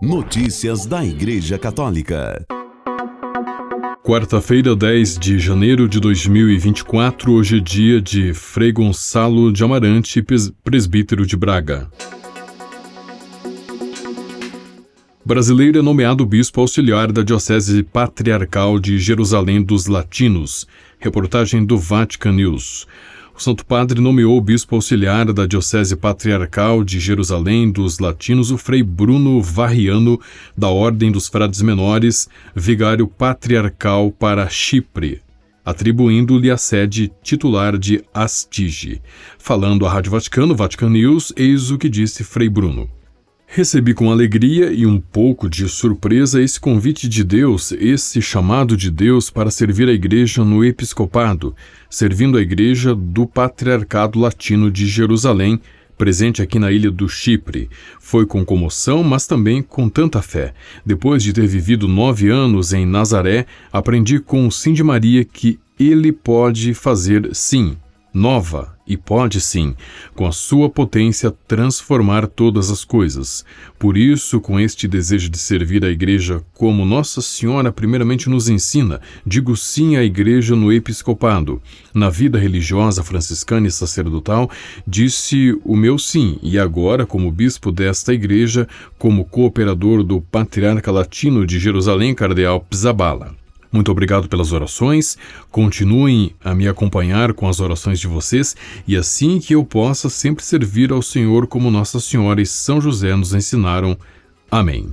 Notícias da Igreja Católica. Quarta-feira, 10 de janeiro de 2024, hoje é dia de Frei Gonçalo de Amarante, presbítero de Braga. Brasileiro é nomeado bispo auxiliar da Diocese Patriarcal de Jerusalém dos Latinos. Reportagem do Vatican News. O Santo Padre nomeou o bispo auxiliar da Diocese Patriarcal de Jerusalém dos Latinos, o Frei Bruno Varriano, da Ordem dos Frades Menores, vigário patriarcal para Chipre, atribuindo-lhe a sede titular de Astige. Falando à Rádio Vaticano, Vatican News, eis o que disse Frei Bruno. Recebi com alegria e um pouco de surpresa esse convite de Deus, esse chamado de Deus para servir a Igreja no Episcopado, servindo a Igreja do Patriarcado Latino de Jerusalém, presente aqui na ilha do Chipre. Foi com comoção, mas também com tanta fé. Depois de ter vivido nove anos em Nazaré, aprendi com o Sim de Maria que ele pode fazer sim, nova e pode sim, com a sua potência, transformar todas as coisas. Por isso, com este desejo de servir a Igreja como Nossa Senhora primeiramente nos ensina, digo sim à Igreja no episcopado. Na vida religiosa franciscana e sacerdotal, disse o meu sim, e agora, como bispo desta Igreja, como cooperador do Patriarca Latino de Jerusalém, Cardeal Pizabala. Muito obrigado pelas orações. Continuem a me acompanhar com as orações de vocês e assim que eu possa sempre servir ao Senhor como Nossa Senhora e São José nos ensinaram. Amém.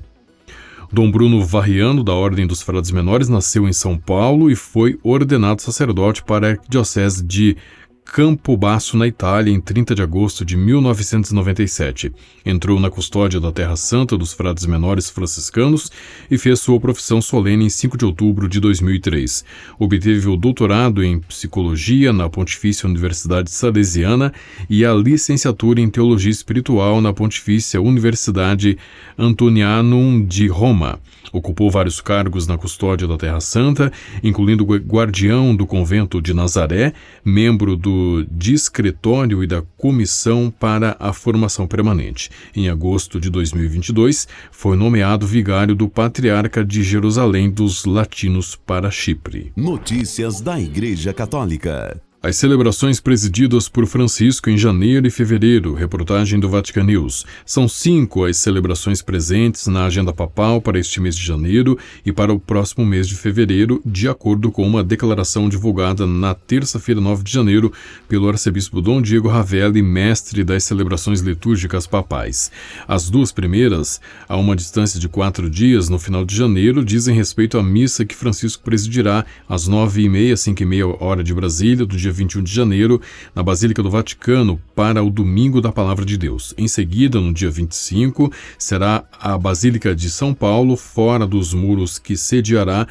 Dom Bruno Varriano, da Ordem dos Frades Menores, nasceu em São Paulo e foi ordenado sacerdote para a Arquidiocese de Campobasso, na Itália, em 30 de agosto de 1997. Entrou na custódia da Terra Santa dos Frades Menores Franciscanos e fez sua profissão solene em 5 de outubro de 2003. Obteve o doutorado em Psicologia na Pontifícia Universidade Salesiana e a licenciatura em Teologia Espiritual na Pontifícia Universidade Antonianum de Roma. Ocupou vários cargos na custódia da Terra Santa, incluindo guardião do convento de Nazaré, membro do Discretório e da Comissão para a Formação Permanente. Em agosto de 2022, foi nomeado vigário do Patriarca de Jerusalém dos Latinos para Chipre. Notícias da Igreja Católica. As celebrações presididas por Francisco em janeiro e fevereiro, reportagem do Vatican News. São cinco as celebrações presentes na agenda papal para este mês de janeiro e para o próximo mês de fevereiro, de acordo com uma declaração divulgada na terça-feira, 9 de janeiro, pelo arcebispo Dom Diego Ravelli, mestre das celebrações litúrgicas papais. As duas primeiras, a uma distância de quatro dias, no final de janeiro, dizem respeito à missa que Francisco presidirá às nove e meia, cinco e meia hora de Brasília, do dia 21 de janeiro, na Basílica do Vaticano, para o Domingo da Palavra de Deus. Em seguida, no dia 25, será a Basílica de São Paulo, fora dos muros, que sediará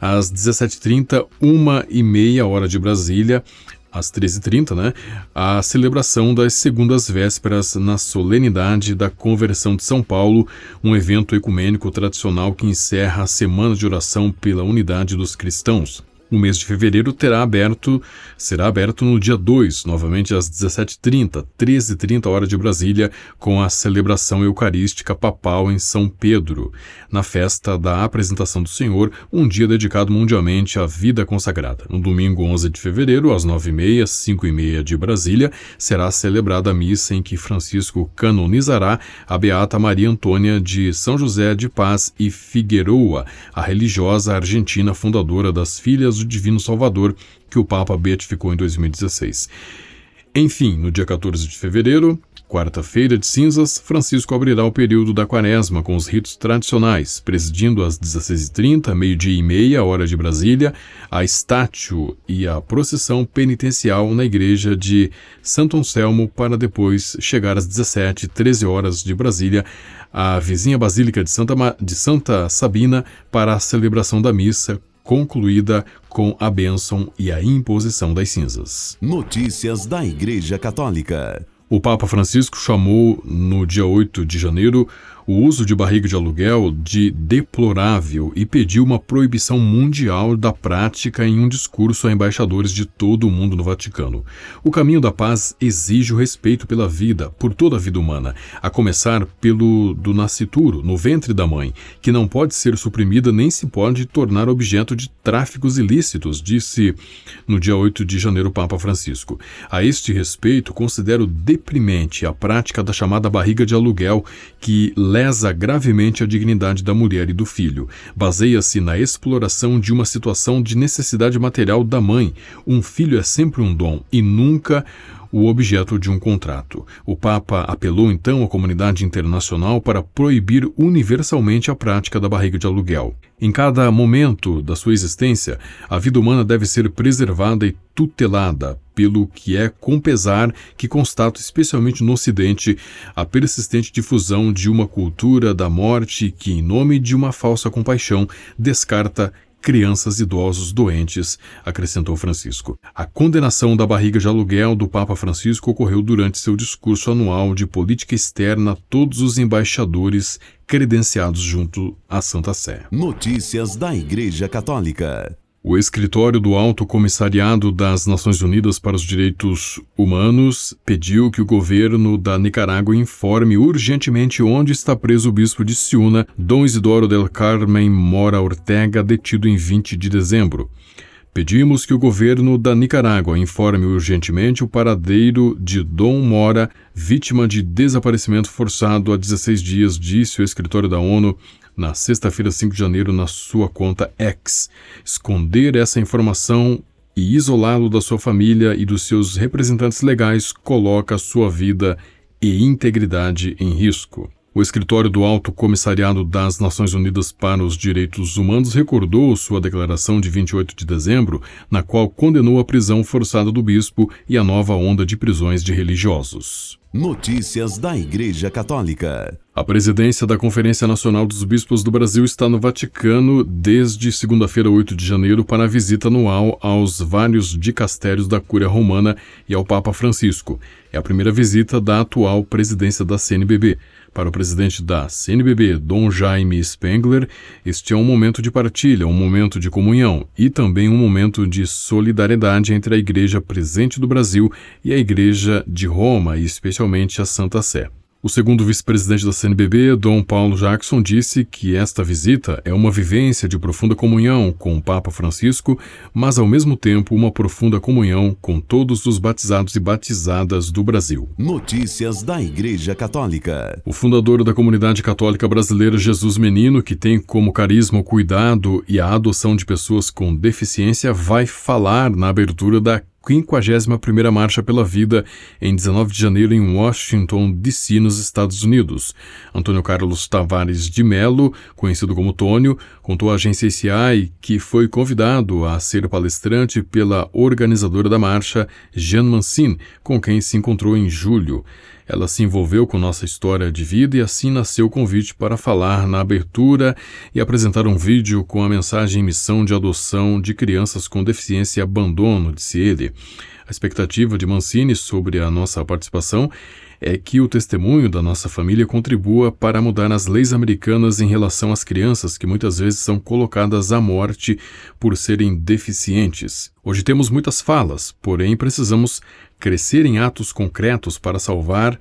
às 17h30, uma e meia hora de Brasília, às 13h30, né, a celebração das segundas vésperas na solenidade da Conversão de São Paulo, um evento ecumênico tradicional que encerra a Semana de Oração pela Unidade dos Cristãos. O mês de fevereiro terá aberto, será aberto no dia 2, novamente às 17h30, 13h30 hora de Brasília, com a celebração eucarística papal em São Pedro, na festa da apresentação do Senhor, um dia dedicado mundialmente à vida consagrada. No domingo 11 de fevereiro, às 9h30, 5h30 de Brasília, será celebrada a missa em que Francisco canonizará a Beata Maria Antônia de São José de Paz e Figueroa, a religiosa argentina fundadora das Filhas Divino Salvador, que o Papa beatificou em 2016. Enfim, no dia 14 de fevereiro, quarta-feira de cinzas, Francisco abrirá o período da quaresma com os ritos tradicionais, presidindo às 16h30, meio-dia e meia, hora de Brasília, a estátua e a procissão penitencial na igreja de Santo Anselmo, para depois chegar às 17 13 horas de Brasília, à vizinha Basílica de Santa, de Santa Sabina, para a celebração da missa concluída com a bênção e a imposição das cinzas. Notícias da Igreja Católica. O Papa Francisco chamou, no dia 8 de janeiro, o uso de barriga de aluguel de deplorável e pediu uma proibição mundial da prática em um discurso a embaixadores de todo o mundo no Vaticano. O caminho da paz exige o respeito pela vida, por toda a vida humana, a começar pelo do nascituro, no ventre da mãe, que não pode ser suprimida nem se pode tornar objeto de tráficos ilícitos, disse no dia 8 de janeiro o Papa Francisco. A este respeito, considero deprimente a prática da chamada barriga de aluguel, que lesa gravemente a dignidade da mulher e do filho. Baseia-se na exploração de uma situação de necessidade material da mãe. Um filho é sempre um dom e nunca o objeto de um contrato. O Papa apelou então à comunidade internacional para proibir universalmente a prática da barriga de aluguel. Em cada momento da sua existência, a vida humana deve ser preservada e tutelada, pelo que é com pesar que constato, especialmente no Ocidente, a persistente difusão de uma cultura da morte que, em nome de uma falsa compaixão, descarta crianças, idosos, doentes, acrescentou Francisco. A condenação da barriga de aluguel do Papa Francisco ocorreu durante seu discurso anual de política externa a todos os embaixadores credenciados junto à Santa Sé. Notícias da Igreja Católica. O escritório do Alto Comissariado das Nações Unidas para os Direitos Humanos pediu que o governo da Nicarágua informe urgentemente onde está preso o bispo de Ciúna, Dom Isidoro del Carmen Mora Ortega, detido em 20 de dezembro. Pedimos que o governo da Nicarágua informe urgentemente o paradeiro de Dom Mora, vítima de desaparecimento forçado há 16 dias, disse o escritório da ONU na sexta-feira, 5 de janeiro, na sua conta X. Esconder essa informação e isolá-lo da sua família e dos seus representantes legais coloca sua vida e integridade em risco. O escritório do Alto Comissariado das Nações Unidas para os Direitos Humanos recordou sua declaração de 28 de dezembro, na qual condenou a prisão forçada do bispo e a nova onda de prisões de religiosos. Notícias da Igreja Católica. A presidência da Conferência Nacional dos Bispos do Brasil está no Vaticano desde segunda-feira, 8 de janeiro, para a visita anual aos vários dicastérios da Cúria Romana e ao Papa Francisco. É a primeira visita da atual presidência da CNBB. Para o presidente da CNBB, Dom Jaime Spengler, este é um momento de partilha, um momento de comunhão e também um momento de solidariedade entre a Igreja presente do Brasil e a Igreja de Roma, e especialmente a Santa Sé. O segundo vice-presidente da CNBB, Dom Paulo Jackson, disse que esta visita é uma vivência de profunda comunhão com o Papa Francisco, mas ao mesmo tempo uma profunda comunhão com todos os batizados e batizadas do Brasil. Notícias da Igreja Católica. O fundador da comunidade católica brasileira, Jesus Menino, que tem como carisma o cuidado e a adoção de pessoas com deficiência, vai falar na abertura da 51ª Marcha pela Vida em 19 de janeiro em Washington, D.C., nos Estados Unidos. Antônio Carlos Tavares de Melo, conhecido como Tônio, contou à agência ICI que foi convidado a ser palestrante pela organizadora da marcha, Jean Mancin, com quem se encontrou em julho. Ela se envolveu com nossa história de vida e assim nasceu o convite para falar na abertura e apresentar um vídeo com a mensagem missão de adoção de crianças com deficiência e abandono, disse ele. A expectativa de Mancini sobre a nossa participação é que o testemunho da nossa família contribua para mudar as leis americanas em relação às crianças que muitas vezes são colocadas à morte por serem deficientes. Hoje temos muitas falas, porém precisamos crescer em atos concretos para salvar,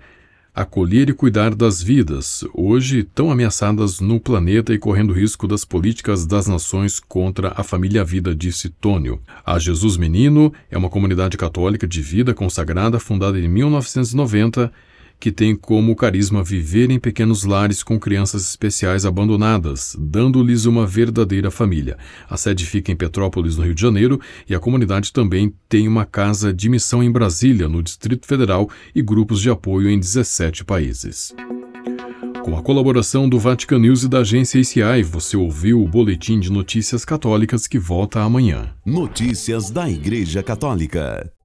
acolher e cuidar das vidas, hoje tão ameaçadas no planeta e correndo risco das políticas das nações contra a família vida, disse Tônio. A Jesus Menino é uma comunidade católica de vida consagrada fundada em 1990 que tem como carisma viver em pequenos lares com crianças especiais abandonadas, dando-lhes uma verdadeira família. A sede fica em Petrópolis, no Rio de Janeiro, e a comunidade também tem uma casa de missão em Brasília, no Distrito Federal, e grupos de apoio em 17 países. Com a colaboração do Vatican News e da agência ACI, você ouviu o Boletim de Notícias Católicas que volta amanhã. Notícias da Igreja Católica.